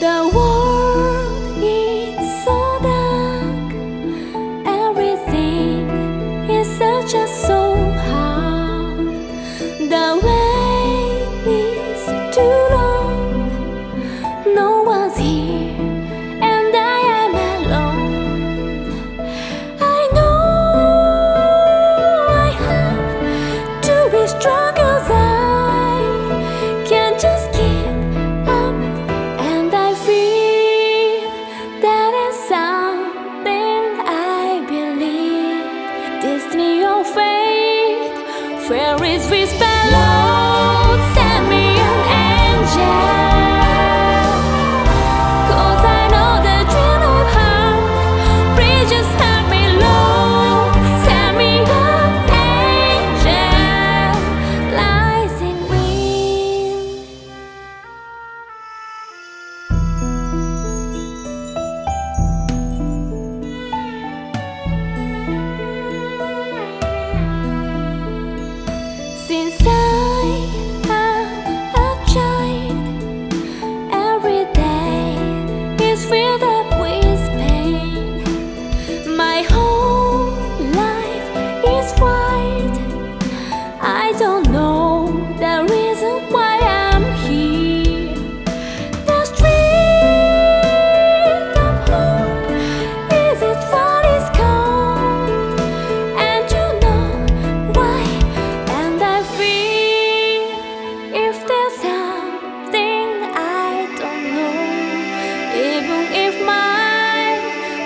The world is so dark, everything is such a so hard. The Where is this balance?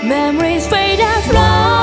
Memories fade and long.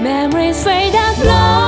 Memories fade and flow